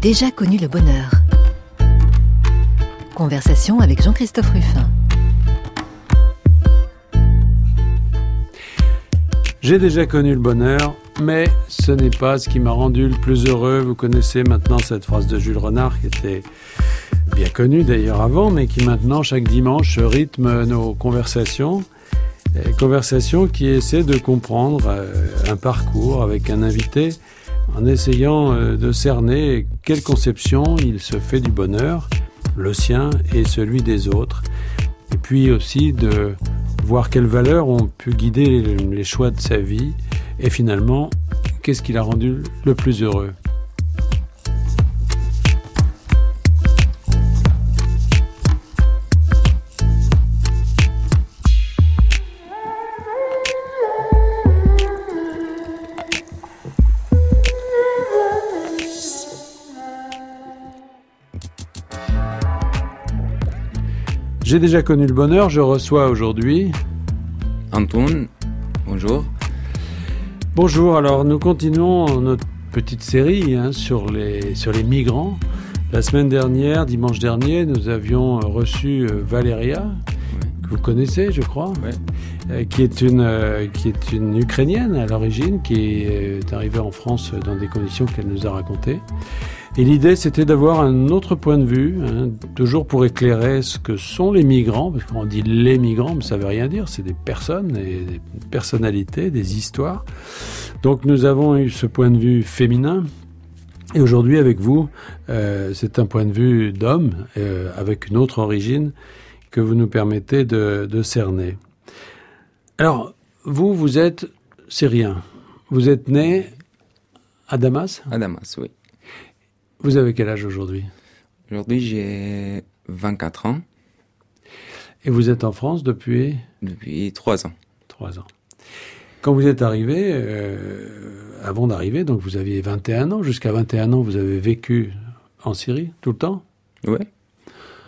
Déjà connu le bonheur. Conversation avec Jean-Christophe Ruffin. J'ai déjà connu le bonheur, mais ce n'est pas ce qui m'a rendu le plus heureux. Vous connaissez maintenant cette phrase de Jules Renard qui était bien connue d'ailleurs avant, mais qui maintenant chaque dimanche rythme nos conversations. conversations qui essaient de comprendre euh, un parcours avec un invité en essayant euh, de cerner quelle conception il se fait du bonheur, le sien et celui des autres, et puis aussi de voir quelles valeurs ont pu guider les choix de sa vie, et finalement, qu'est-ce qui l'a rendu le plus heureux. J'ai déjà connu le bonheur, je reçois aujourd'hui Antoine, bonjour. Bonjour, alors nous continuons notre petite série hein, sur, les, sur les migrants. La semaine dernière, dimanche dernier, nous avions reçu euh, Valéria, que vous connaissez, je crois, euh, qui, est une, euh, qui est une Ukrainienne à l'origine, qui est arrivée en France dans des conditions qu'elle nous a racontées. Et l'idée, c'était d'avoir un autre point de vue, hein, toujours pour éclairer ce que sont les migrants, parce qu'on dit les migrants, mais ça veut rien dire, c'est des personnes, des personnalités, des histoires. Donc nous avons eu ce point de vue féminin. Et aujourd'hui, avec vous, euh, c'est un point de vue d'homme, euh, avec une autre origine, que vous nous permettez de, de cerner. Alors, vous, vous êtes syrien. Vous êtes né à Damas? À Damas, oui. Vous avez quel âge aujourd'hui Aujourd'hui, j'ai 24 ans. Et vous êtes en France depuis Depuis 3 ans. 3 ans. Quand vous êtes arrivé, euh, avant d'arriver, donc vous aviez 21 ans, jusqu'à 21 ans, vous avez vécu en Syrie tout le temps Oui.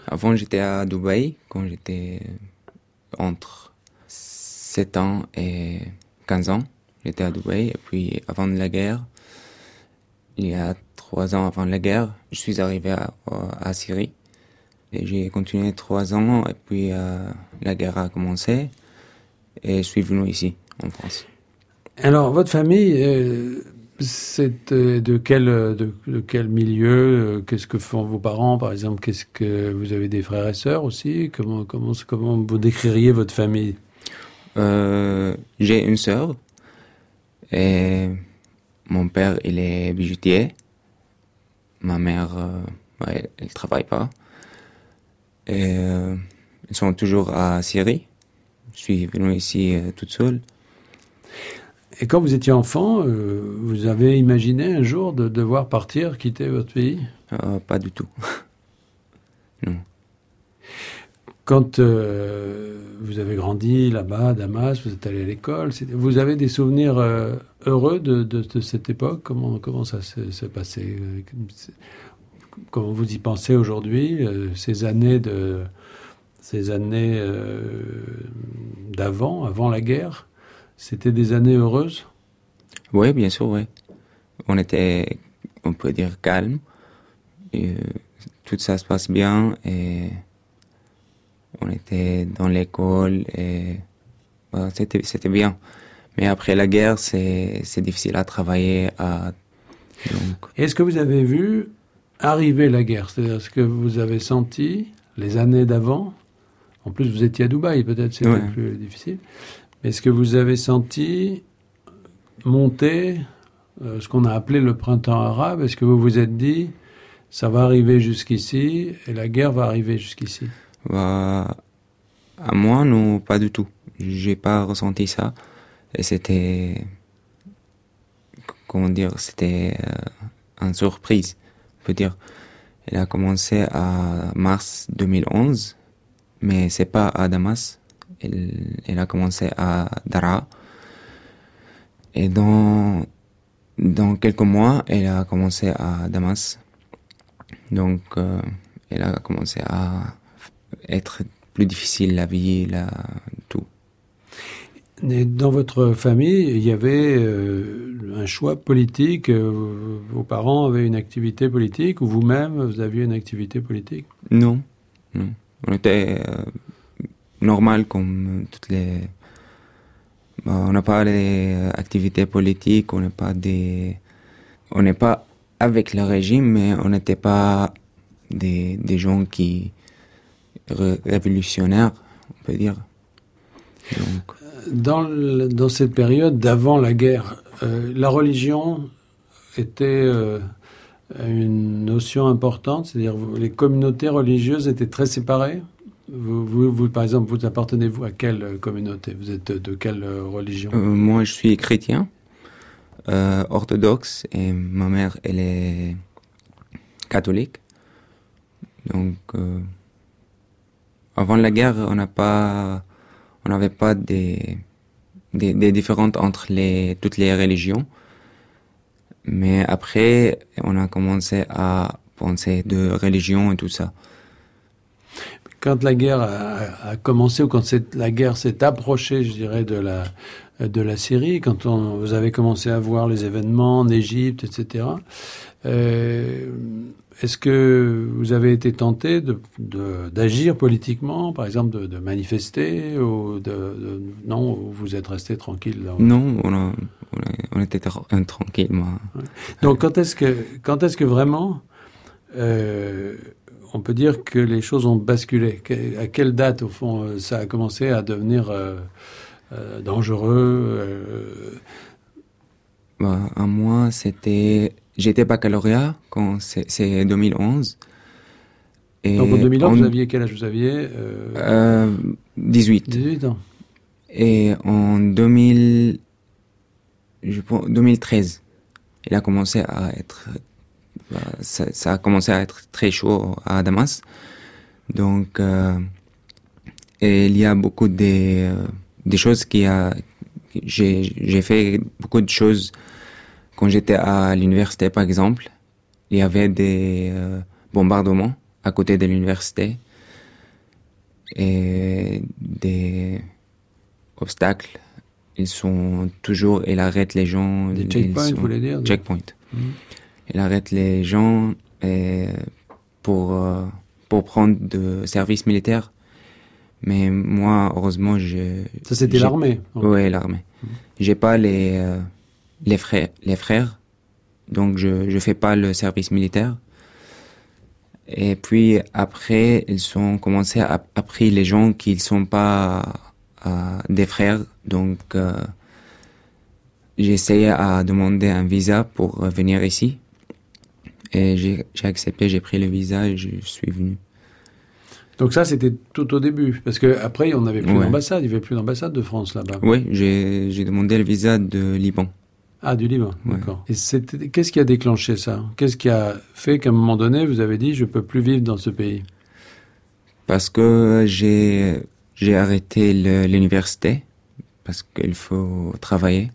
Avant, j'étais à Dubaï, quand j'étais entre 7 ans et 15 ans. J'étais à Dubaï, et puis avant la guerre, il y a trois ans avant la guerre, je suis arrivé à, à Syrie. Et j'ai continué trois ans, et puis euh, la guerre a commencé, et je suis venu ici, en France. Alors, votre famille, euh, c'est euh, de, quel, de, quel milieu Qu'est-ce que font vos parents, par exemple? Qu'est-ce que vous avez des frères et sœurs aussi? Comment, comment, comment vous décririez votre famille? J'ai une sœur, et mon père, il est bijoutier. Ma mère, euh, elle, ne travaille pas. Et euh, ils sont toujours à Syrie. Je suis venu ici euh, toute seule. Et quand vous étiez enfant, vous avez imaginé un jour de devoir partir, quitter votre pays? Pas du tout. non. Quand vous avez grandi là-bas, à Damas, vous êtes allé à l'école, vous avez des souvenirs heureux de, cette époque? Comment, ça s'est passé Comment vous y pensez aujourd'hui Ces années de ces années d'avant, avant la guerre, c'était des années heureuses? Oui, bien sûr, oui. On était, on peut dire, calme. Et, tout ça se passe bien et on était dans l'école et c'était bien. Mais après la guerre, c'est difficile à travailler. À... Est-ce que vous avez vu arriver la guerre? C'est-à-dire ce que vous avez senti les années d'avant? En plus, vous étiez à Dubaï, peut-être c'était plus difficile. Mais est-ce que vous avez senti monter euh, ce qu'on a appelé le printemps arabe? Est-ce que vous vous êtes dit, ça va arriver jusqu'ici et la guerre va arriver jusqu'ici? Bah, À moi, non, pas du tout. J'ai pas ressenti ça. Et c'était, comment dire, c'était euh, une surprise, on peut dire. Elle a commencé à mars 2011, mais c'est pas à Damas. Elle, elle, a commencé à Dara. Et dans, dans quelques mois, elle a commencé à Damas. Donc, euh, elle a commencé à être plus difficile la vie, la, tout. Et dans votre famille, il y avait euh, un choix politique. euh, vos parents avaient une activité politique ou vous-même, vous aviez une activité politique? Non, non. On était euh, normal comme toutes les. Bah, on n'a pas les activités politiques, on n'est pas des. On n'est pas avec le régime, mais on n'était pas des, des gens qui. Ré- révolutionnaires, on peut dire. Donc, Dans, le- dans cette période d'avant la guerre, euh, la religion était euh, une notion importante, c'est-à-dire les communautés religieuses étaient très séparées. Vous, vous, vous, par exemple, vous appartenez-vous à quelle communauté? Vous êtes de, de quelle religion? Euh, moi, je suis chrétien, orthodoxe, et ma mère, elle est catholique. Donc, avant la guerre, on n'avait pas des, des, différentes entre toutes les religions. Mais après, on a commencé à penser de religion et tout ça. Quand la guerre a, commencé ou quand la guerre s'est approchée, je dirais, de la, Syrie, quand vous avez commencé à voir les événements en Égypte, etc., est-ce que vous avez été tenté de- de- d'agir politiquement, par exemple de, de manifester, ou de, de- non, ou vous êtes resté tranquille là Non, on, a, était euh, tranquille, moi. Donc quand est-ce que, quand est-ce que vraiment euh, on peut dire que les choses ont basculé? Que- À quelle date, au fond, euh, ça a commencé à devenir euh, euh, dangereux Bah, à moi, c'était. J'étais baccalauréat quand c'est c'est 2011. Et Donc en 2011, en- vous aviez quel âge Vous aviez euh, euh, 18. 18 ans. Et en 2000, je pense, 2013, il a commencé à être. bah, ça, ça a commencé à être très chaud à Damas. Donc, euh, et il y a beaucoup euh, des choses qui a. J'ai fait beaucoup de choses quand j'étais à l'université, par exemple. Il y avait des euh, bombardements à côté de l'université et des obstacles. Ils sont toujours, il arrête les gens. Des checkpoints, vous voulez dire Checkpoint. Mhm. Il arrête les gens et pour, euh, pour prendre de services militaires. Mais moi, heureusement, je. Ça, c'était l'armée. Ouais, l'armée. J'ai pas les, euh, les frères, les frères. Donc, je, je fais pas le service militaire. Et puis, après, ils ont commencé à appris les gens qui ne sont pas euh, des frères. Donc, euh, j'ai essayé à demander un visa pour venir ici. Et j'ai j'ai accepté, j'ai pris le visa et je suis venu. Donc ça, c'était tout au début. Parce qu'après, on n'avait plus Ouais. d'ambassade. Il n'y avait plus d'ambassade de France là-bas. Oui, j'ai j'ai demandé le visa de Liban. Ah, du Liban, Ouais. d'accord. Et qu'est-ce qui a déclenché ça? Qu'est-ce qui a fait qu'à un moment donné, vous avez dit, je peux plus vivre dans ce pays? Parce que j'ai j'ai arrêté l'université parce qu'il faut travailler.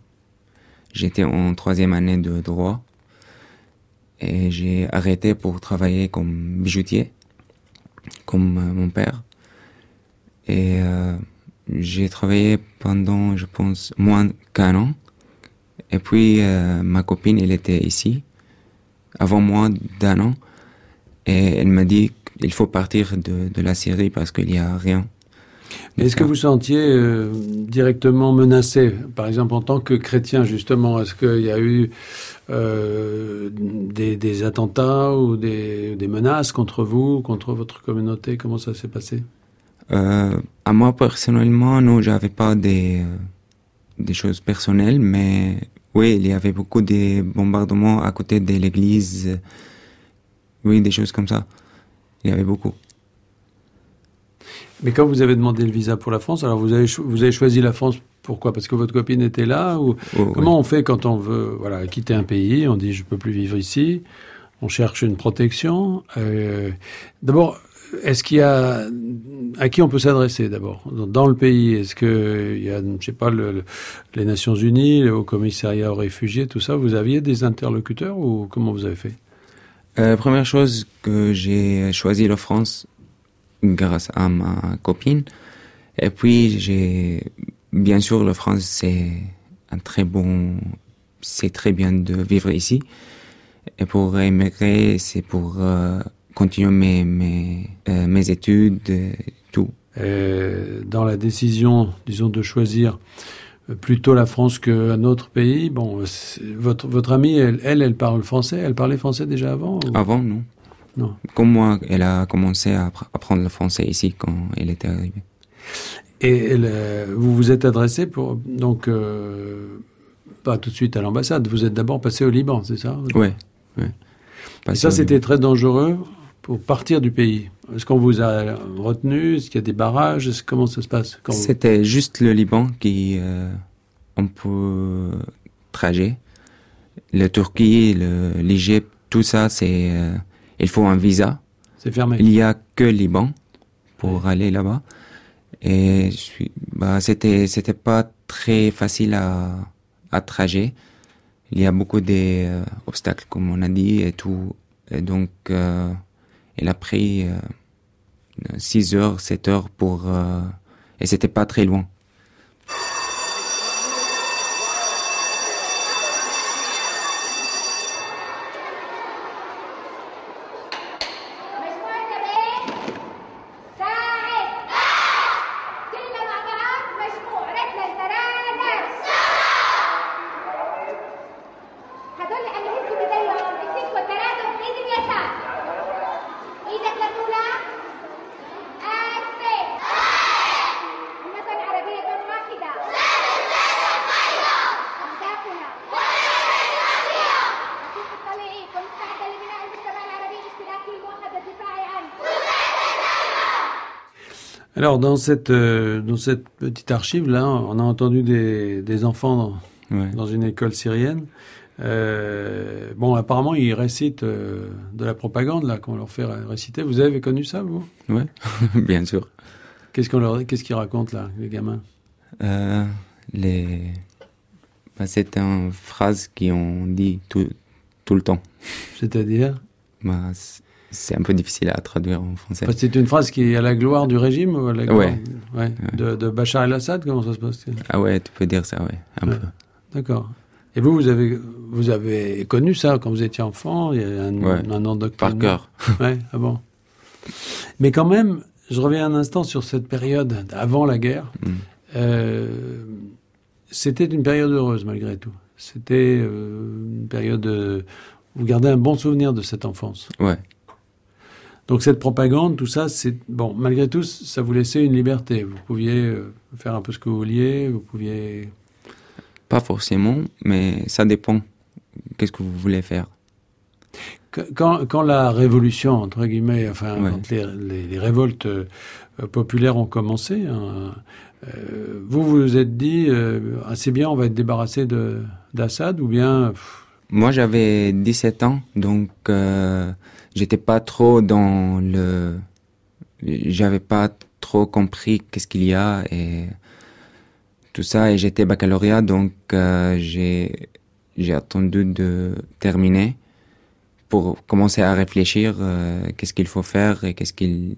J'étais en troisième année de droit et j'ai arrêté pour travailler comme bijoutier, comme euh, mon père. Et euh, j'ai travaillé pendant, je pense, moins qu'un an. Et puis euh, ma copine, elle était ici avant moi d'un an. Et elle m'a dit qu'il faut partir de, de la Syrie parce qu'il n'y a rien. Est-ce que vous sentiez euh, directement menacé, par exemple en tant que chrétien justement? Est-ce qu'il y a eu euh, des, des attentats ou des, des menaces contre vous, contre votre communauté? Comment ça s'est passé? Euh, à moi personnellement, non, j'avais pas des, des choses personnelles, mais oui, il y avait beaucoup de bombardements à côté de l'église. Oui, des choses comme ça. Il y avait beaucoup. Mais quand vous avez demandé le visa pour la France, alors vous avez, cho- vous avez choisi la France pourquoi? Parce que votre copine était là ou Oh, Comment on fait quand on veut voilà, quitter un pays On dit je peux plus vivre ici. On cherche une protection. Euh, d'abord, est-ce qu'il y a à qui on peut s'adresser d'abord? Dans, le pays Est-ce que il y a, je sais pas, le, le- les Nations Unies, le Haut Commissariat aux réfugiés, tout ça Vous aviez des interlocuteurs ou comment vous avez fait? Euh, première chose que j'ai choisi la France grâce à ma copine. Et puis j'ai bien sûr, la France, c'est un très bon, c'est très bien de vivre ici. Et pour émigrer, c'est pour euh, continuer mes, mes, euh, mes études, tout. dans la décision, disons, de choisir plutôt la France qu'un autre pays, bon, votre, votre amie, elle, elle, elle, parle français Elle parlait français déjà avant Avant, non. Non. Comme moi, elle a commencé à apprendre le français ici quand elle était arrivée. Et vous vous êtes adressé pour donc euh, pas tout de suite à l'ambassade. Vous êtes d'abord passé au Liban, c'est ça? Oui. Ouais. Et ça, c'était très dangereux pour partir du pays. Est-ce qu'on vous a retenu? Est-ce qu'il y a des barrages? Comment ça se passe? C'était juste le Liban qui euh, on peut trajet. La Turquie, l'Égypte, tout ça, c'est euh, il faut un visa. C'est fermé. Il y a que Liban pour aller là-bas. Et je suis, bah, c'était, c'était pas très facile à, à trajet. Il y a beaucoup d'obstacles, euh, comme on a dit, et tout. Et donc, euh, il a pris euh, 6 heures, 7 heures pour, euh, et c'était pas très loin. Alors, dans cette, euh, dans cette petite archive, là, on a entendu des, des enfants dans, dans, une école syrienne. Euh, bon, apparemment, ils récitent euh, de la propagande, là, qu'on leur fait réciter. Vous avez connu ça, vous? Oui, bien sûr. Qu'est-ce qu'on leur, qu'est-ce qu'ils racontent, là, les gamins? Les... Bah, c'est une phrase qu'on dit tout, tout le temps. C'est-à-dire? Bah, c'est un peu difficile à traduire en français. C'est une phrase qui est à la gloire du régime ou à la gloire ouais. De, de, Bachar el-Assad Comment ça se passe? Ah ouais, tu peux dire ça, ouais, un peu. D'accord. Et vous, vous avez, vous avez connu ça quand vous étiez enfant? Il y a un, un endoctrinement Par cœur. ouais, ah bon. Mais quand même, je reviens un instant sur cette période avant la guerre. Mm. Euh, C'était une période heureuse malgré tout. C'était euh, une période. Euh, vous gardez un bon souvenir de cette enfance. Ouais. Donc cette propagande, tout ça, c'est bon. Malgré tout, ça vous laissait une liberté. Vous pouviez euh, faire un peu ce que vous vouliez. Vous pouviez. Pas forcément, mais ça dépend. Qu'est-ce que vous voulez faire? Quand, quand, la révolution, entre guillemets, enfin, quand les, les, révoltes euh, populaires ont commencé, hein, euh, vous vous êtes dit, euh, assez bien, on va être débarrassé d'Assad, ou bien... Moi, j'avais 17 ans, donc j'étais pas trop dans le, j'avais pas trop compris qu'est-ce qu'il y a et tout ça. Et j'étais baccalauréat, donc euh, j'ai j'ai attendu de terminer pour commencer à réfléchir euh, qu'est-ce qu'il faut faire et qu'est-ce qu'il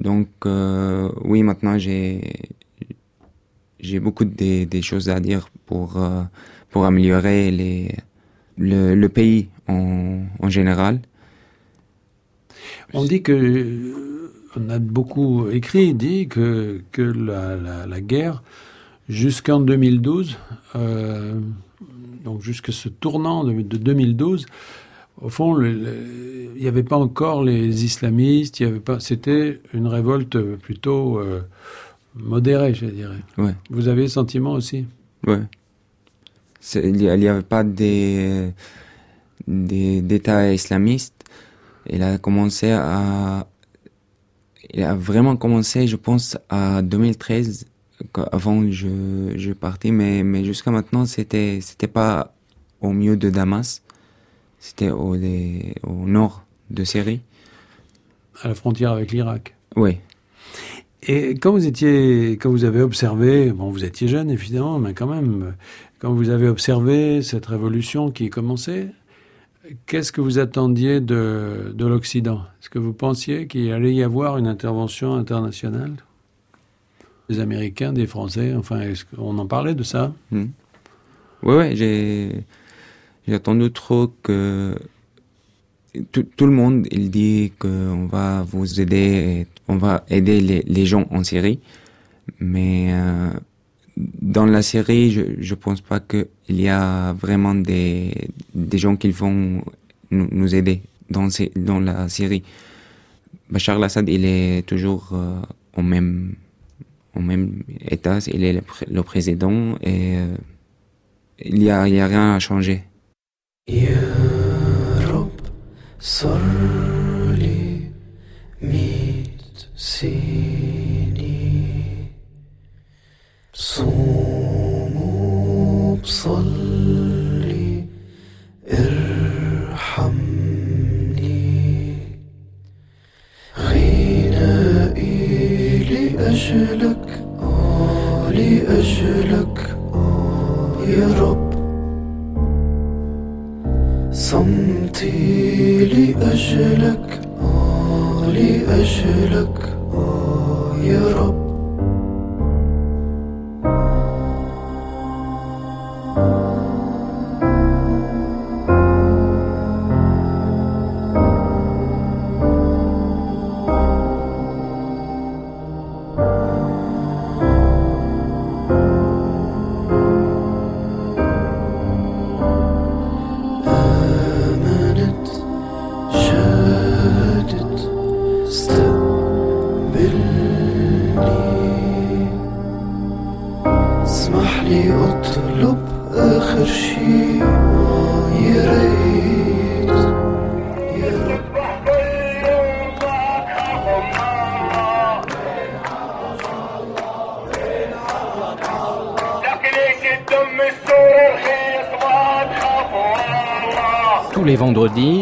donc euh, oui maintenant j'ai j'ai beaucoup de, des choses à dire pour pour améliorer les le, le pays en, en général on dit que, on a beaucoup écrit, dit que, que la, la, la guerre, jusqu'en 2012, euh, donc jusqu'à ce tournant de, de 2012, au fond, il n'y avait pas encore les islamistes, il y avait pas, c'était une révolte plutôt euh, modérée, je dirais. Ouais. Vous avez le sentiment aussi? Ouais. Il n'y avait pas des, des, d'État islamiste il a commencé à, il a vraiment commencé, je pense, à 2013, avant je, je partais, mais, mais jusqu'à maintenant, c'était, c'était pas au milieu de Damas, c'était au, au nord de Syrie. À la frontière avec l'Irak. Oui. Et quand vous étiez, quand vous avez observé, bon, vous étiez jeune évidemment, mais quand même, quand vous avez observé cette révolution qui commençait, Qu'est-ce que vous attendiez de, de l'Occident? Est-ce que vous pensiez qu'il allait y avoir une intervention internationale? Des Américains, des Français Enfin, qu'on en parlait de ça? Oui, Ouais, ouais, j'ai j'ai entendu trop que tout, tout, le monde il dit qu'on va vous aider, on va aider les, les gens en Syrie, mais euh, dans la série, je je pense pas qu'il y a vraiment des des gens qui vont nous, nous aider dans ces, dans la Syrie. Bachar al-Assad, il est toujours euh, au même au même état, il est le, président et euh, il y a il y a rien à changer.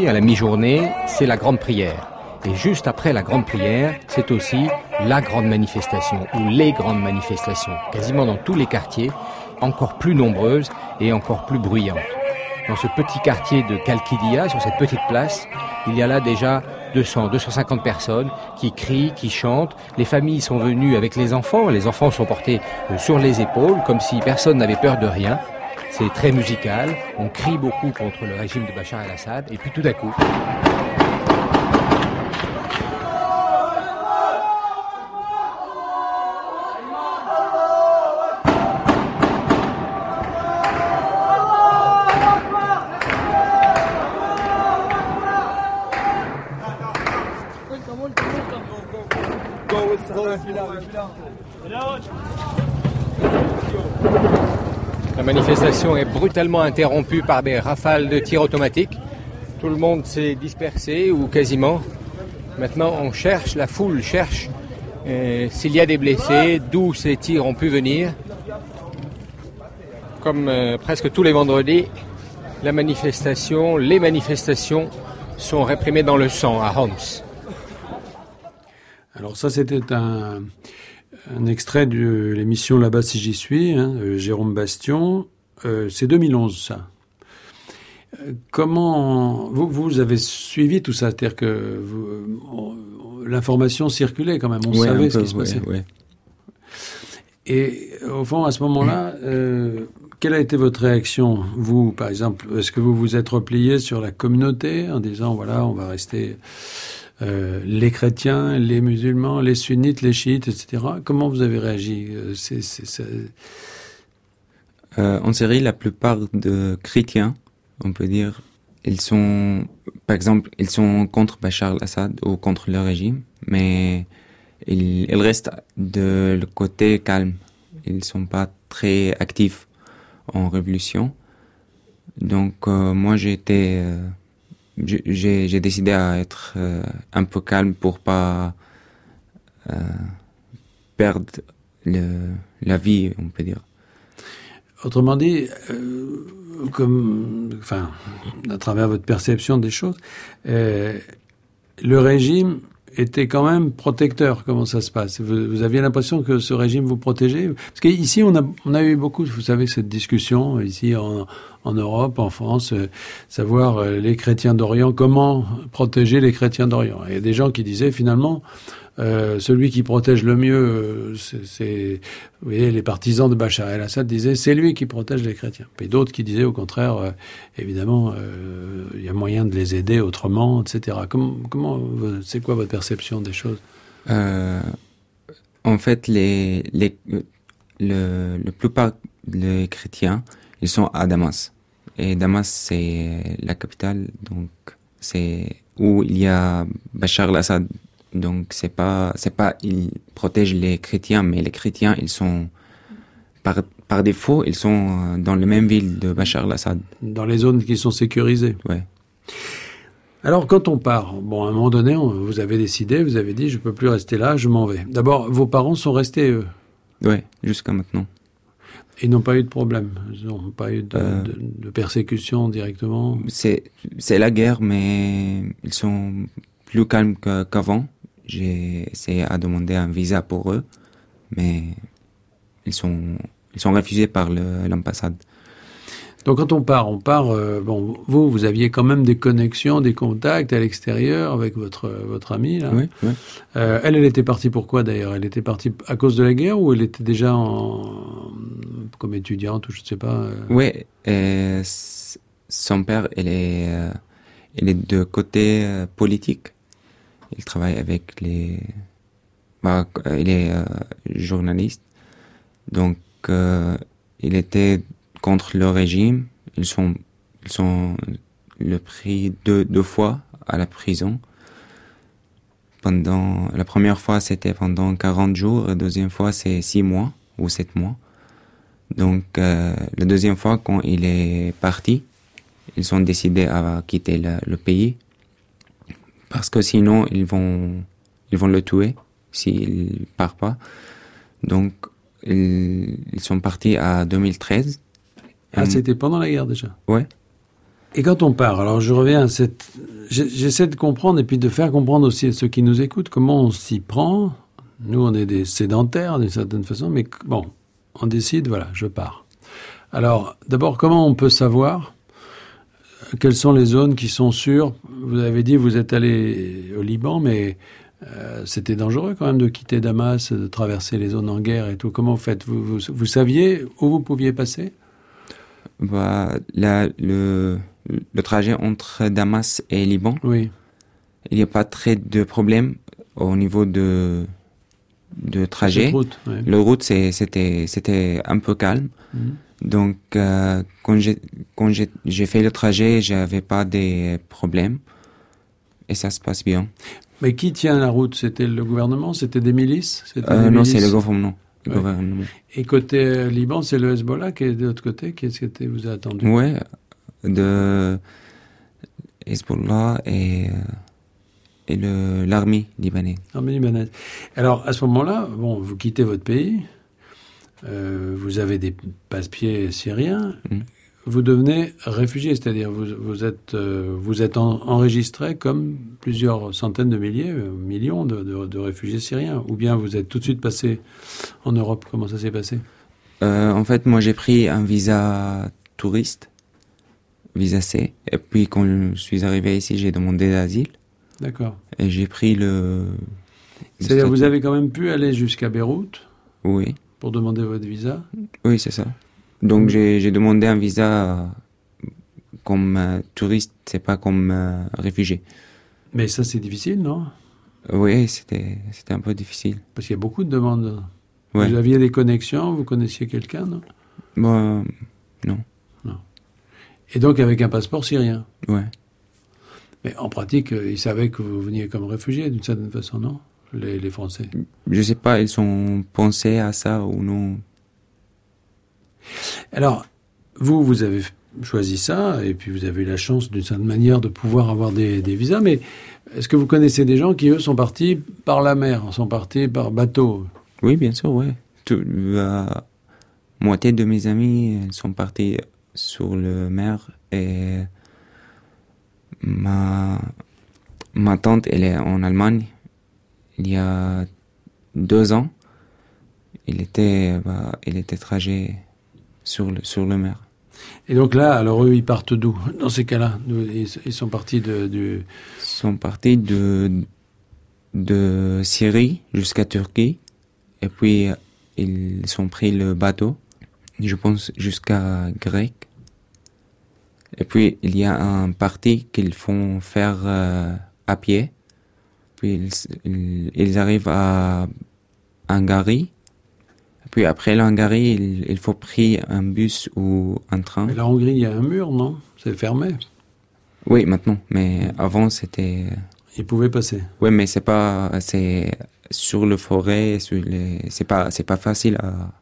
À la mi-journée, c'est la grande prière. Et juste après la grande prière, c'est aussi la grande manifestation ou les grandes manifestations, quasiment dans tous les quartiers, encore plus nombreuses et encore plus bruyantes. Dans ce petit quartier de Kalkidia, sur cette petite place, il y a là déjà 200, 250 personnes qui crient, qui chantent. Les familles sont venues avec les enfants. Les enfants sont portés euh, sur les épaules, comme si personne n'avait peur de rien. C'est très musical. On crie beaucoup contre le régime de Bachar el-Assad. Et puis tout d'un coup, est brutalement interrompue par des rafales de tirs automatiques. Tout le monde s'est dispersé, ou quasiment. Maintenant, on cherche, la foule cherche euh, s'il y a des blessés, d'où ces tirs ont pu venir. Comme euh, presque tous les vendredis, la manifestation, les manifestations sont réprimées dans le sang à Homs. Alors ça, c'était un, extrait de l'émission Là-bas si j'y suis, hein, Jérôme Bastion. Euh, c'est 2011, ça. Euh, Comment vous, vous avez suivi tout ça? C'est-à-dire que on- l'information circulait quand même, on Ouais, savait ce qui se ouais, passait. ouais. Et au fond, à ce moment-là, euh, quelle a été votre réaction, vous, par exemple Est-ce que vous vous êtes replié sur la communauté en disant, voilà, on va rester euh, les chrétiens, les musulmans, les sunnites, les chiites, etc. Comment vous avez réagi Euh, Euh, en Syrie, la plupart de chrétiens, on peut dire, ils sont, par exemple, ils sont contre Bachar al-Assad ou contre le régime, mais ils, restent de le côté calme. Ils sont pas très actifs en révolution. Donc euh, moi, euh, j'ai- décidé à être euh, un peu calme pour pas perdre la vie, on peut dire. Autrement dit, euh, enfin, à travers votre perception des choses, euh, le régime était quand même protecteur. Comment ça se passe? Vous, aviez l'impression que ce régime vous protégeait? Parce qu'ici, on a, eu beaucoup, vous savez, cette discussion ici en, Europe, en France, euh, savoir les chrétiens d'Orient, comment protéger les chrétiens d'Orient. Il y a des gens qui disaient finalement, euh, celui qui protège le mieux, euh, c'est- vous voyez, les partisans de Bachar el-Assad disaient c'est lui qui protège les chrétiens. Et d'autres qui disaient au contraire, euh, évidemment, il y a moyen de les aider autrement, etc. Comment, c'est quoi votre perception des choses? En fait, les, le, plupart des chrétiens, ils sont à Damas. Et Damas, c'est la capitale, donc c'est où il y a Bachar al-Assad. Donc c'est pas, c'est pas, ils protègent les chrétiens, mais les chrétiens, ils sont par, par défaut, ils sont euh, dans la même ville de Bachar al-Assad. dans les zones qui sont sécurisées Ouais. Alors, quand on part, bon, à un moment donné, on- vous avez décidé, vous avez dit, je peux plus rester là, je m'en vais. D'abord, vos parents sont restés, eux. Ouais, jusqu'à maintenant. Ils n'ont pas eu de problème. Ils n'ont pas eu de, Euh. de- de persécution directement. C'est, c'est la guerre, mais ils sont plus calmes qu'avant. J'ai essayé à demander un visa pour eux, mais ils sont, ils sont refusés par l'ambassade. Donc, quand on part, on part. euh, bon, vous, vous aviez quand même des connexions, des contacts à l'extérieur avec votre votre amie. Là. Oui, oui. Euh, elle, elle était partie pourquoi d'ailleurs? Elle était partie à cause de la guerre ou elle était déjà en, comme étudiante ou je ne sais pas. euh, s- son père, il est, il est de côté politique. Il travaille avec les, bah, euh, il est euh, journaliste. Donc, euh, il était contre le régime. Ils sont, ils le pris deux, deux fois à la prison. Pendant, la première fois, c'était pendant 40 jours. La deuxième fois, c'est 6 mois ou 7 mois. Donc, la deuxième fois, quand il est parti, ils ont décidé à quitter le pays parce que sinon, ils vont, ils vont le tuer s'il part pas. Donc, ils, ils sont partis à 2013. Ah, c'était pendant la guerre déjà? ouais. Et quand on part, alors je reviens à cette. J'essaie de comprendre et puis de faire comprendre aussi à ceux qui nous écoutent comment on s'y prend. Nous, on est des sédentaires d'une certaine façon, mais bon, on décide, voilà, je pars. Alors, d'abord, comment on peut savoir? Quelles sont les zones qui sont sûres? Vous avez dit, vous êtes allé au Liban, mais euh, c'était dangereux quand même de quitter Damas, de traverser les zones en guerre et tout. Comment vous faites? Vous, vous, vous saviez où vous pouviez passer? Bah, la- le, le trajet entre Damas et Liban, Oui. il n'y a pas très de problème au niveau de, de trajet. Route, ouais. Le route, c'était un peu calme. Mhm. Donc, euh, quand j'ai, quand j'ai, j'ai fait le trajet, j'avais pas des problèmes. Et ça se passe bien. Mais qui tient la route? C'était le gouvernement? C'était des milices? Euh, des non, c'est le gouvernement. Le Ouais. gouvernement. Et côté euh, Liban, c'est le Hezbollah qui est de l'autre côté Qu'est-ce que vous a attendu? Ouais, de Hezbollah et, et l'armée libanaise. Armée libanaise. Alors, à ce moment-là, bon, vous quittez votre pays, euh, vous avez des passe-pieds syriens, Mhm. vous devenez réfugié, c'est-à-dire vous, vous êtes, euh, vous êtes en- enregistré comme plusieurs centaines de milliers, euh, millions de, de- de réfugiés syriens, ou bien vous êtes tout de suite passé en Europe. Comment ça s'est passé? Euh, en fait, moi, j'ai pris un visa touriste, visa C. Et puis, quand je suis arrivé ici, j'ai demandé l'asile. D'accord. Et j'ai pris le... C'est-à-dire vous avez quand même pu aller jusqu'à Beyrouth? Oui, pour demander votre visa oui, c'est ça. Donc, j'ai, demandé un visa comme euh, touriste, c'est pas comme euh, réfugié. Mais ça, c'est difficile, non? Oui, c'était, un peu difficile. Parce qu'il y a beaucoup de demandes. Ouais. Vous aviez des connexions, vous connaissiez quelqu'un, non? Bon, non. Et donc avec un passeport syrien? Ouais. Mais en pratique, euh, ils savaient que vous veniez comme réfugié d'une certaine façon, non? Les, les Français? Je sais pas, ils ont pensé à ça ou non. Alors, vous, vous avez choisi ça, et puis vous avez eu la chance d'une certaine manière de pouvoir avoir des, des visas, mais est-ce que vous connaissez des gens qui, eux, sont partis par la mer, sont partis par bateau? Oui, bien sûr. Tout, la moitié de mes amis sont partis sur le mer et ma, ma tante, elle est en Allemagne. Il y a deux ans, il était, bah, il était trajet sur le, sur le mer. Et donc là, alors eux, ils partent d'où Dans ces cas-là, ils, ils sont partis de, du... Ils sont partis de, de Syrie jusqu'à Turquie. Et puis, ils ont pris le bateau, je pense, jusqu'à Grec. Et puis, il y a un parti qu'ils font faire euh, à pied. Puis, ils, ils, arrivent à Hongrie. Puis, après la Hongrie, il, il faut prendre un bus ou un train. Mais la Hongrie, il y a un mur, non? C'est fermé. Oui, maintenant. Mais avant, c'était... Ils pouvaient passer. Oui, mais c'est pas... C'est sur le forêt, sur les... C'est pas, c'est pas facile à...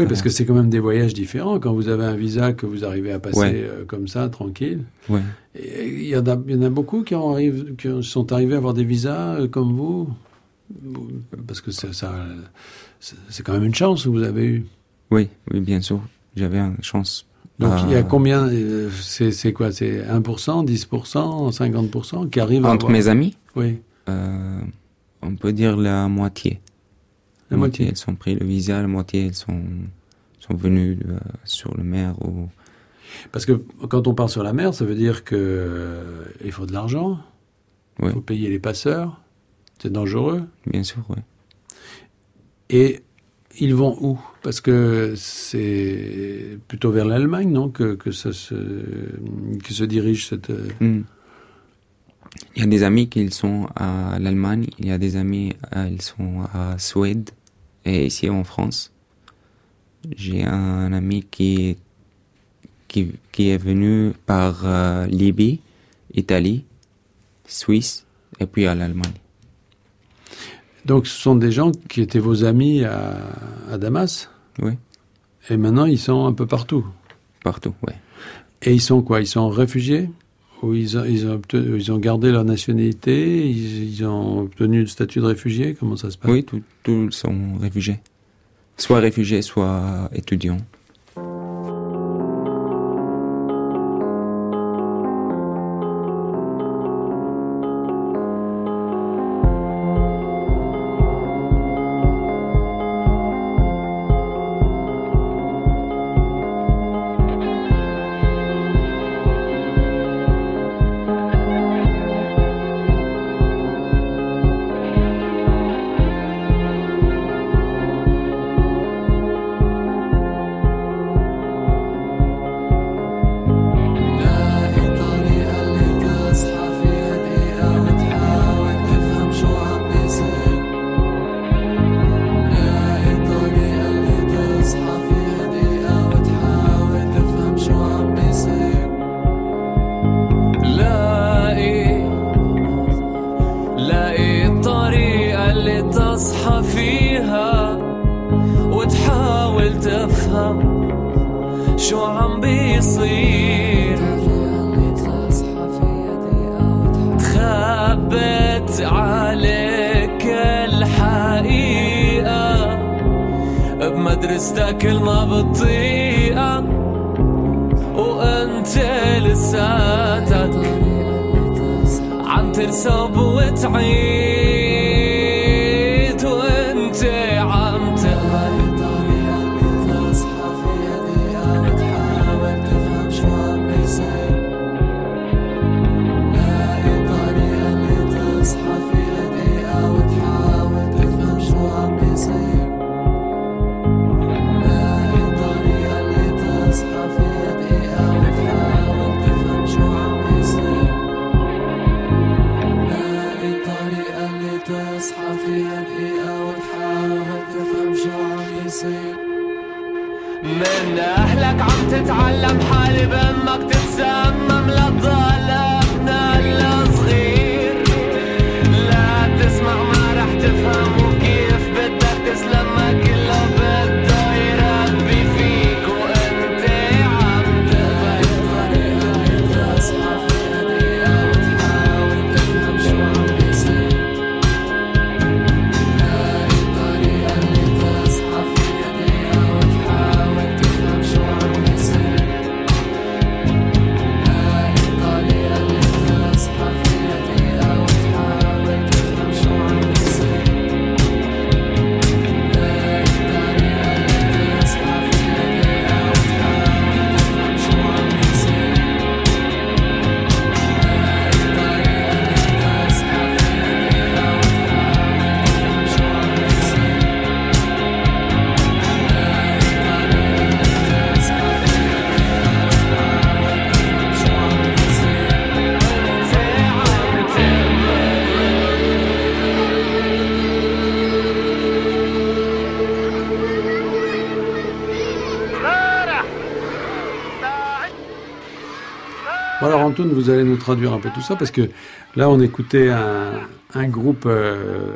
Oui, parce que c'est quand même des voyages différents. Quand vous avez un visa que vous arrivez à passer Ouais. euh, comme ça, tranquille. Ouais. Il y, en a, il y en a beaucoup qui, en arrivent, qui sont arrivés à avoir des visas euh, comme vous Parce que ça, ça- c'est quand même une chance que vous avez eue. Oui, oui, bien sûr. J'avais une chance. Donc il y a combien euh, C'est c'est quoi? C'est 1%, 10%, 50% qui arrivent à Entre avoir- mes amis, Oui, on peut dire la moitié. La moitié. Ils sont pris le visa, la moitié ils sont, sont venus euh, sur le mer ou... Parce que quand on part sur la mer, ça veut dire que euh, il faut de l'argent, il Oui. faut payer les passeurs, c'est dangereux. Bien sûr, oui. Et ils vont où? Parce que c'est plutôt vers l'Allemagne, non que, que, ça se, que se dirige cette... euh, Hmm. Il y a des amis qui sont à l'Allemagne, il y a des amis ils sont à Suède et ici en France. J'ai un ami qui, qui, qui est venu par euh, Libye, Italie, Suisse et puis à l'Allemagne. Donc ce sont des gens qui étaient vos amis à, à Damas Oui, et maintenant ils sont un peu partout. partout, ouais. Et ils sont quoi? Ils sont réfugiés? Ils ont, gardé leur nationalité ils, ont obtenu le statut de réfugié Comment ça se passe? Oui, tous sont réfugiés. Soit réfugiés, soit étudiants. Antoine, vous allez nous traduire un peu tout ça parce que là, on écoutait un, un groupe euh,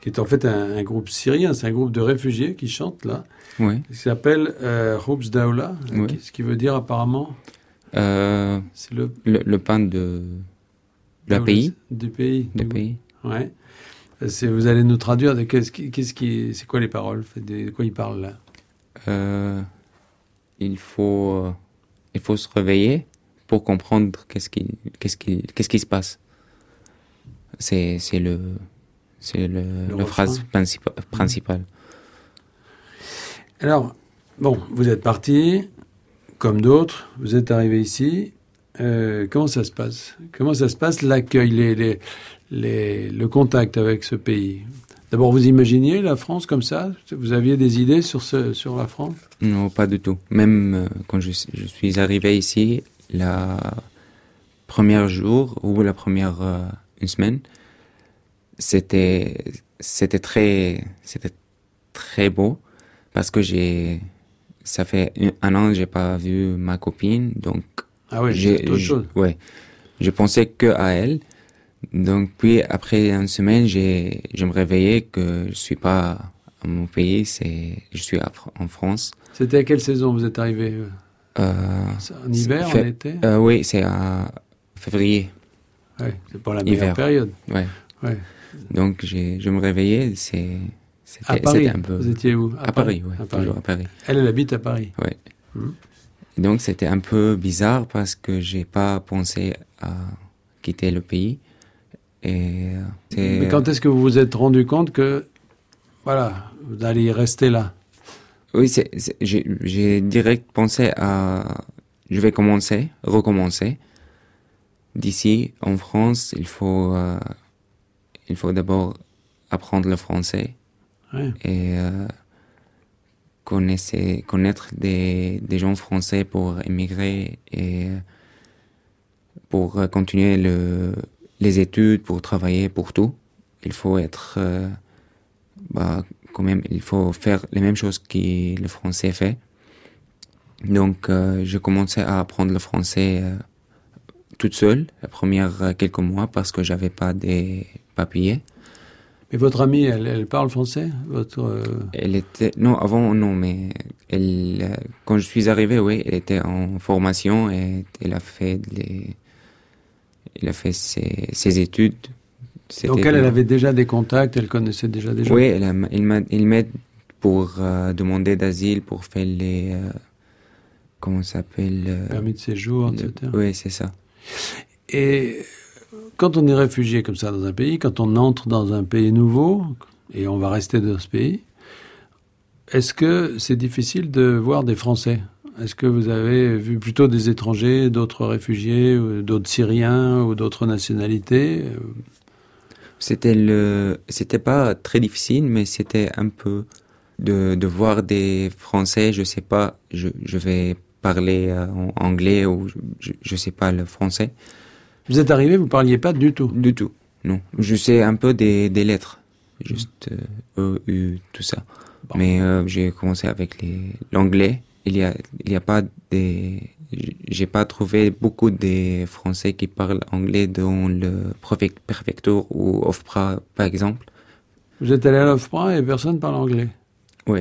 qui est en fait un, un groupe syrien, c'est un groupe de réfugiés qui chantent là, Oui. qui s'appelle euh, Daoula, Oui. ce qui veut dire apparemment, Euh, c'est le le, le pain de, Daoula, pays. du pays. Le pays. Ouais. Vous allez nous traduire de qu'est-ce qui, qu'est-ce qui, c'est quoi les paroles, de quoi il parle là? Euh, il faut, il faut se réveiller pour comprendre qu'est-ce qui, qu'est-ce qui, qu'est-ce qui se passe. C'est, c'est le, c'est le, Le la phrase principa- principale. Alors, bon, vous êtes parti, comme d'autres, vous êtes arrivé ici. Euh, comment ça se passe? Comment ça se passe l'accueil, les, les, les- le contact avec ce pays? D'abord, vous imaginiez la France comme ça? Vous aviez des idées sur, ce, sur la France? Non, pas du tout. Même euh, quand je, je suis arrivé ici, la première jour ou la première euh, une semaine, c'était c'était très c'était très beau parce que j'ai ça fait un- an que j'ai pas vu ma copine donc Ah oui, j'ai ouais je pensais que à elle. Donc puis après une semaine j'ai je me réveillais que je suis pas à mon pays c'est je suis à en France. C'était à quelle saison vous êtes arrivé euh, En hiver, en été euh, oui c'est à février ouais, C'est pas la meilleure hiver. période. ouais Ouais. donc je me réveillais c'est À c'était Paris, un peu vous étiez où? À Paris Paris. toujours à Paris Elle, elle habite à Paris. Et donc c'était un peu bizarre parce que j'ai pas pensé à quitter le pays. Et euh, c'est- Mais quand est-ce que vous vous êtes rendu compte que, voilà, vous allez rester là? Oui, c'est, c'est- j'ai, j'ai direct pensé à, je vais commencer, recommencer. D'ici en France, il faut, euh, il faut d'abord apprendre le français Ouais. et euh, connaître, connaître des, des gens français pour émigrer et pour continuer le, les études, pour travailler, pour tout. Il faut être, euh, bah, quand même, il faut faire les mêmes choses que le français fait. Donc, euh, j'ai commencé à apprendre le français euh, toute seule, la première euh, quelques mois, parce que j'avais pas des papiers. Mais votre amie, elle, elle parle français votre, euh, Elle était non avant non mais elle euh, quand je suis arrivé oui elle était en formation et elle a fait les elle a fait ses, ses études. Donc elle, elle avait déjà des contacts, elle connaissait déjà des gens Oui, elle, a- il m'aide pour euh, demander d'asile, pour faire les euh, comment ça s'appelle euh, permis de séjour, le- etc. Oui, c'est ça. Et quand on est réfugié comme ça dans un pays, quand on entre dans un pays nouveau, et on va rester dans ce pays, est-ce que c'est difficile de voir des Français? Est-ce que vous avez vu plutôt des étrangers, d'autres réfugiés, d'autres Syriens ou d'autres nationalités? C'était le, c'était pas très difficile, mais c'était un peu de, de voir des Français. Je sais pas, je, je vais parler euh, en anglais ou je, je sais pas le français Vous êtes arrivé, vous parliez pas du tout. du tout. Non, je sais un peu des, des lettres, juste euh, E, U, tout ça. Bon. Mais euh, j'ai commencé avec les l'anglais. Il y a, il y a pas des, j'ai pas trouvé beaucoup de Français qui parlent anglais dans le préfec- préfecture ou OFPRA, par exemple. Vous êtes allé à l'OFPRA et personne parle anglais. Oui.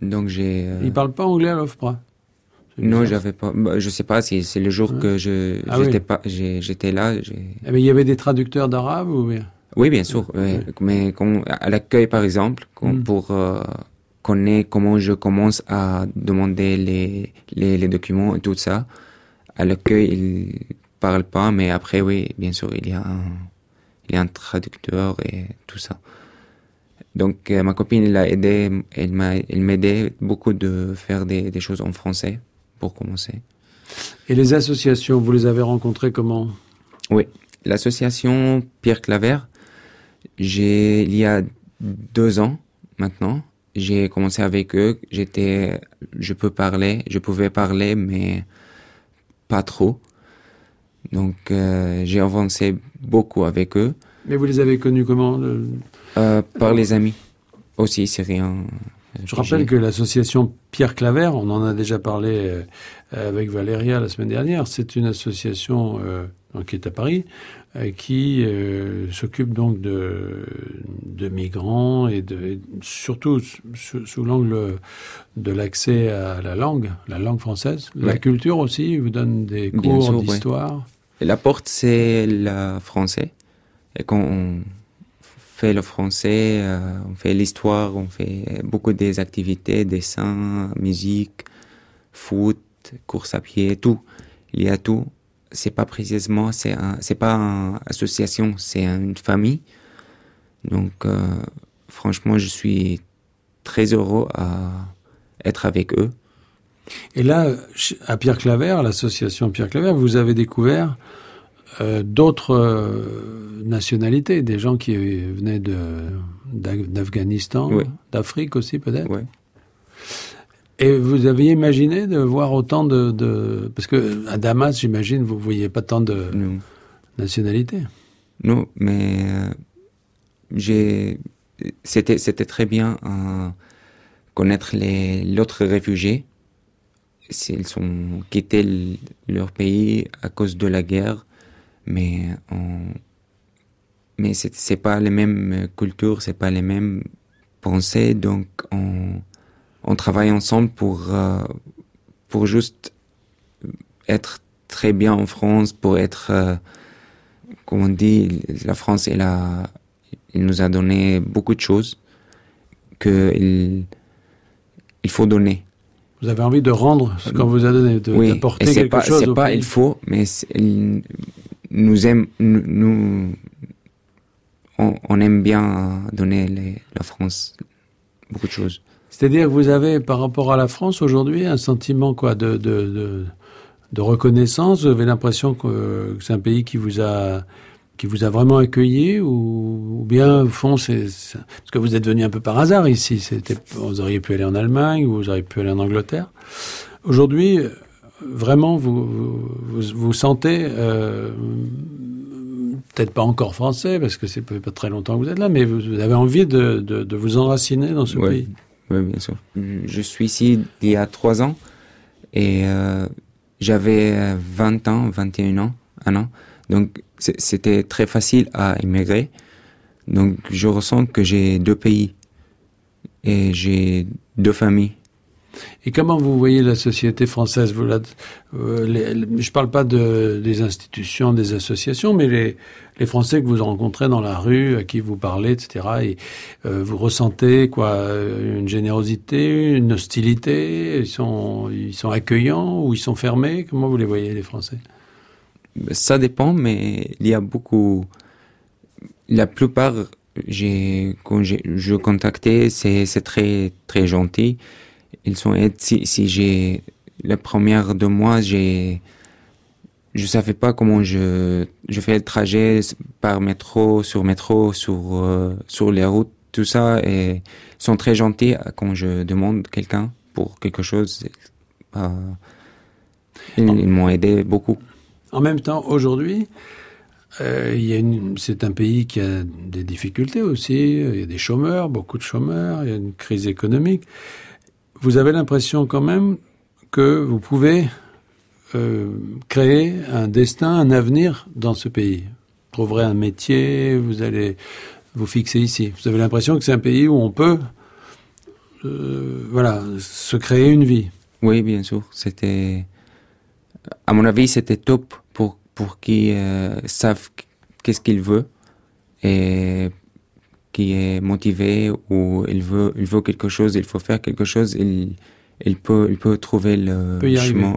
Donc j'ai. euh, Ils parlent pas anglais à l'OFPRA. Non, j'avais pas. bah, je sais pas si c'est le jour Ouais. que je Ah j'étais oui. pas j'étais là. j'ai- Eh ben, il y avait des traducteurs d'arabe ou bien? Oui, bien sûr. ouais. Ouais. Mais quand- à l'accueil, par exemple, quand- Mm. pour euh, connaître comment je commence à demander les, les, les documents et tout ça, à l'accueil, ils parlent pas, mais après, oui, bien sûr, il y a un, il y a un traducteur et tout ça. Donc, euh, ma copine, elle a aidé, elle m'a, elle m'aidait beaucoup de faire des, des choses en français pour commencer. Et les associations, vous les avez rencontrées comment? Oui, l'association Pierre Claver, j'ai il y a deux ans maintenant, j'ai commencé avec eux. J'étais, je peux parler, je pouvais parler, mais pas trop. Donc euh, j'ai avancé beaucoup avec eux, Mais vous les avez connus comment le- euh, par les amis aussi syriens. Je rappelle que l'association Pierre Claver, on en a déjà parlé euh, avec Valéria la semaine dernière, c'est une association euh, qui est à Paris, qui euh, s'occupe donc de, de migrants et, de, et surtout sous, sous l'angle de l'accès à la langue, la langue française, la culture aussi, il vous donne des cours d'histoire. La porte, c'est le français. Et quand on fait le français, euh, on fait l'histoire, on fait beaucoup des activités, dessin, musique, foot, course à pied, tout. Il y a tout. C'est pas précisément, c'est un, c'est pas une association, c'est une famille. Donc, euh, franchement, je suis très heureux à être avec eux. Et là, à Pierre Claver, à l'association Pierre Claver, vous avez découvert euh, d'autres euh, nationalités, des gens qui venaient de, d'Afghanistan, Oui. d'Afrique aussi peut-être? Ouais. Et vous aviez imaginé de voir autant de... de- parce que à Damas, j'imagine, vous voyez pas tant de nationalités. Non, mais euh, j'ai c'était c'était très bien euh, connaître les l'autre réfugiés. S'ils ont quitté leur pays à cause de la guerre, mais on, mais c'est c'est pas les mêmes cultures, c'est pas les mêmes pensées, donc on on travaille ensemble pour euh, pour juste être très bien en France, pour être euh, comme on dit, la France, elle a, nous a donné beaucoup de choses que il, faut donner. Vous avez envie de rendre ce qu'on vous a donné, de- oui, d'apporter quelque pas, chose c'est au pas pays. il faut, mais il nous aime, nous, nous- on, on aime bien donner les- la France beaucoup de choses. C'est-à-dire que vous avez, par rapport à la France aujourd'hui, un sentiment quoi de, de, de, de reconnaissance. Vous avez l'impression que, que c'est un pays qui vous a qui vous a vraiment accueilli ou, ou bien au fond c'est parce que vous êtes venu un peu par hasard ici. C'était vous auriez pu aller en Allemagne ou vous auriez pu aller en Angleterre. Aujourd'hui, vraiment vous vous, sentez euh, peut-être pas encore français parce que c'est pas pas très longtemps que vous êtes là, mais vous avez envie de, de, de vous enraciner dans ce Ouais. pays. Oui, bien sûr. Je suis ici il y a trois ans et euh, j'avais euh, 20 ans, 21 ans, un an. Donc c'était très facile à immigrer. Donc je ressens que j'ai deux pays et j'ai deux familles. Et comment vous voyez la société française? Vous la, euh, les- les- Je parle pas de, des institutions, des associations, mais les, les Français que vous rencontrez dans la rue, à qui vous parlez, etc. Et euh, vous ressentez quoi Une générosité, une hostilité Ils sont, ils sont accueillants ou ils sont fermés? Comment vous les voyez les Français? Ça dépend, mais il y a beaucoup. La plupart, quand je contactais, c'est très très gentil. Ils sont. Si, si j'ai les premières deux mois, j'ai je savais pas comment je je fais le trajet par métro, sur métro, sur euh, sur les routes, tout ça et ils sont très gentils quand je demande quelqu'un pour quelque chose. Euh, ils ils m'ont aidé beaucoup. En même temps, aujourd'hui, euh, c'est un pays qui a des difficultés aussi. Il y a des chômeurs, beaucoup de chômeurs. Il y a une crise économique. Vous avez l'impression quand même que vous pouvez euh, créer un destin, un avenir dans ce pays. Vous trouverez un métier, vous allez vous fixer ici. Vous avez l'impression que c'est un pays où on peut, euh, voilà, se créer une vie. Oui, bien sûr. C'était, à mon avis, c'était top pour pour qu'ils euh, savent qu'est-ce qu'il veut et qui est motivé ou il veut il veut quelque chose, il faut faire quelque chose, il il peut il peut trouver le Peut arriver. chemin.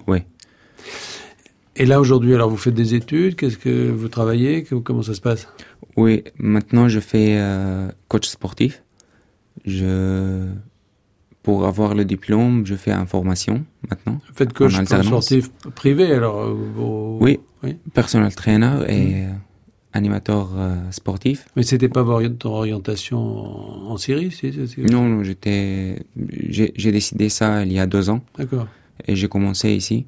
Et là aujourd'hui, alors vous faites des études, qu'est-ce que vous travaillez, comment ça se passe? Oui, maintenant je fais euh, coach sportif. Je pour avoir le diplôme, je fais une formation maintenant. Vous faites coach sportif privé, alors euh, vous- Oui. oui. Personal trainer et euh, animateur euh, sportif. Mais c'était pas votre orientation en, Syrie, si c'est- Non, non, j'étais, j'ai décidé ça il y a deux ans D'accord. et j'ai commencé ici.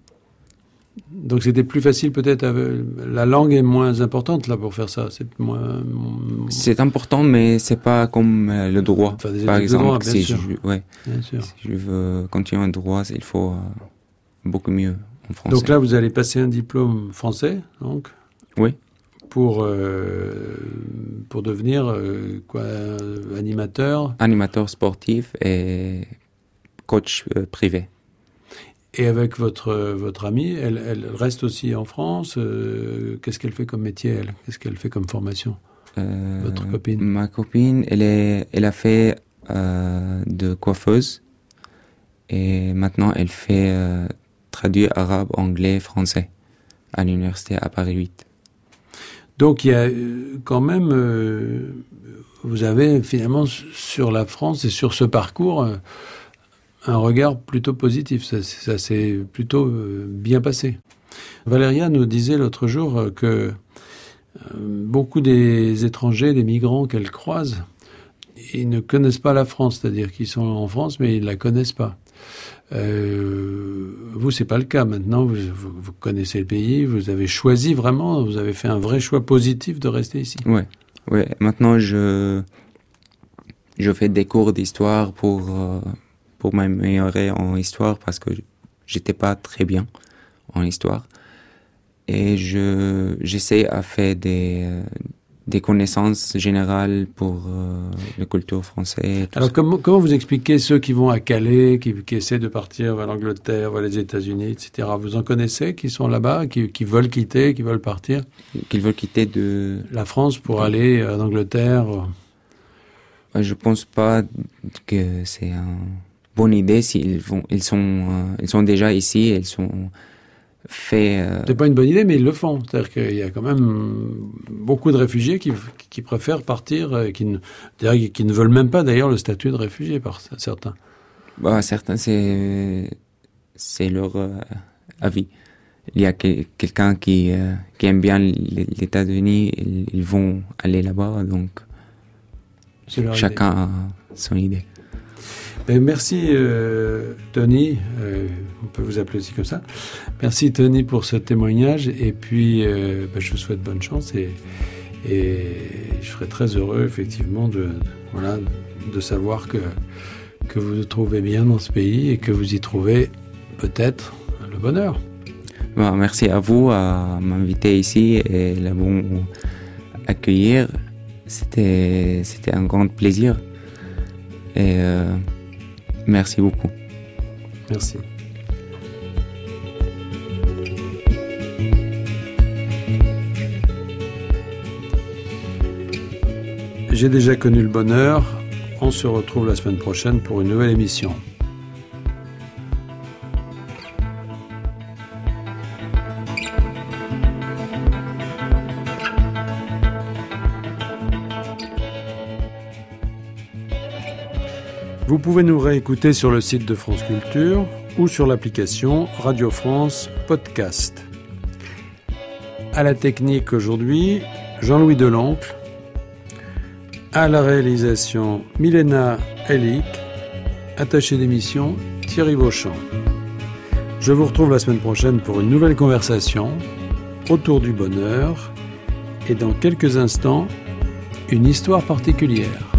Donc c'était plus facile peut-être. La langue est moins importante là pour faire ça. C'est moins. C'est important, mais c'est pas comme euh, le droit. Enfin, Par exemple, droit, si, je, ouais, Bien sûr. si je veux continuer en droit, il faut euh, beaucoup mieux en français. Donc là, vous allez passer un diplôme français, donc? Oui. Pour euh, pour devenir euh, quoi animateur? Animateur sportif et coach euh, privé. Et avec votre votre amie, elle, elle reste aussi en France. euh, Qu'est-ce qu'elle fait comme métier elle? Qu'est-ce qu'elle fait comme formation? Euh, Votre copine? Ma copine, elle, est, elle a fait euh, de coiffeuse et maintenant elle fait traduire arabe, anglais, français à l'université à Paris 8. Donc il y a quand même, vous avez finalement sur la France et sur ce parcours un regard plutôt positif. Ça, s'est plutôt euh, bien passé. Valéria nous disait l'autre jour euh, que euh, beaucoup des étrangers, des migrants qu'elle croise, ils ne connaissent pas la France, c'est-à-dire qu'ils sont en France mais ils ne la connaissent pas. Euh, vous, c'est pas le cas maintenant. Vous, connaissez le pays, vous avez choisi vraiment, vous avez fait un vrai choix positif de rester ici. Ouais, ouais. Maintenant, je, je fais des cours d'histoire pour, pour m'améliorer en histoire parce que j'étais pas très bien en histoire. Et je, j'essaie à faire des, euh, des connaissances générales pour euh, la culture française. Alors comment, comment vous expliquez ceux qui vont à Calais, qui, qui essaient de partir vers l'Angleterre, vers les États-Unis, etc. Vous en connaissez qui sont là-bas, qui, qui veulent quitter, qui veulent partir? Qu'ils veulent quitter de, la France pour aller en Angleterre Euh, Je pense pas que c'est une bonne idée s'ils vont, ils sont, euh, ils sont déjà ici, ils sont faits. euh, C'est pas une bonne idée, mais ils le font. C'est-à-dire qu'il y a quand même beaucoup de réfugiés qui, qui préfèrent partir, euh, qui ne, qui ne veulent même pas d'ailleurs le statut de réfugié par certains. bah, certains, c'est, c'est leur euh, avis. Il y a que- quelqu'un qui, euh, qui aime bien les États-Unis, ils, ils vont aller là-bas, donc idée. chacun a son idée. Ben, merci euh, Tony, euh, on peut vous appeler aussi comme ça. Merci Tony pour ce témoignage et puis euh, ben, je vous souhaite bonne chance et, je serais très heureux effectivement de, voilà, de savoir que, que vous vous trouvez bien dans ce pays et que vous y trouvez peut-être le bonheur. Bah, merci à vous à m'inviter ici et la bon accueillir. C'était, un grand plaisir. Et merci beaucoup. Merci. J'ai déjà connu le bonheur. On se retrouve la semaine prochaine pour une nouvelle émission. Pouvez nous réécouter sur le site de France Culture ou sur l'application Radio France Podcast. À la technique aujourd'hui, Jean-Louis Delancle. À la réalisation, Milena Elic. Attaché d'émission, Thierry Vauchamp. Je vous retrouve la semaine prochaine pour une nouvelle conversation autour du bonheur et dans quelques instants, une histoire particulière.